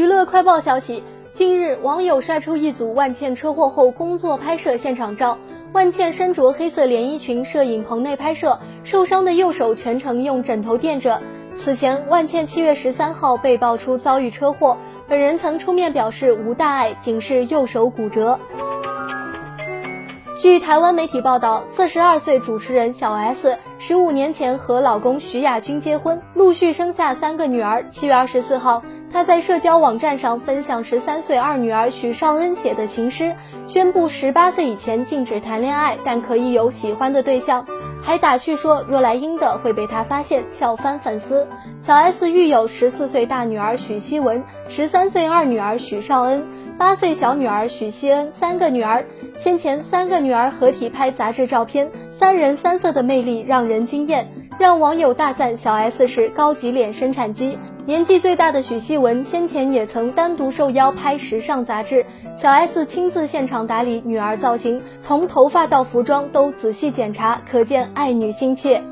娱乐快报消息，近日网友晒出一组万茜车祸后工作拍摄现场照。万茜身着黑色连衣裙，摄影棚内拍摄，受伤的右手全程用枕头垫着。此前，万茜七月十三号被爆出遭遇车祸，本人曾出面表示无大碍，仅是右手骨折。据台湾媒体报道，四十二岁主持人小 S 十五年前和老公徐亚军结婚，陆续生下三个女儿。七月二十四号，他在社交网站上分享十三岁二女儿许绍恩写的情诗，宣布十八岁以前禁止谈恋爱，但可以有喜欢的对象，还打趣说若来英的会被他发现，笑翻粉丝。小 S 育有十四岁大女儿许希文，十三岁二女儿许绍恩，八岁小女儿许希恩，三个女儿。先前三个女儿合体拍杂志照片，三人三色的魅力让人惊艳，让网友大赞小 S 是高级脸生产机。年纪最大的许希文先前也曾单独受邀拍时尚杂志，小 S 亲自现场打理女儿造型，从头发到服装都仔细检查，可见爱女心切。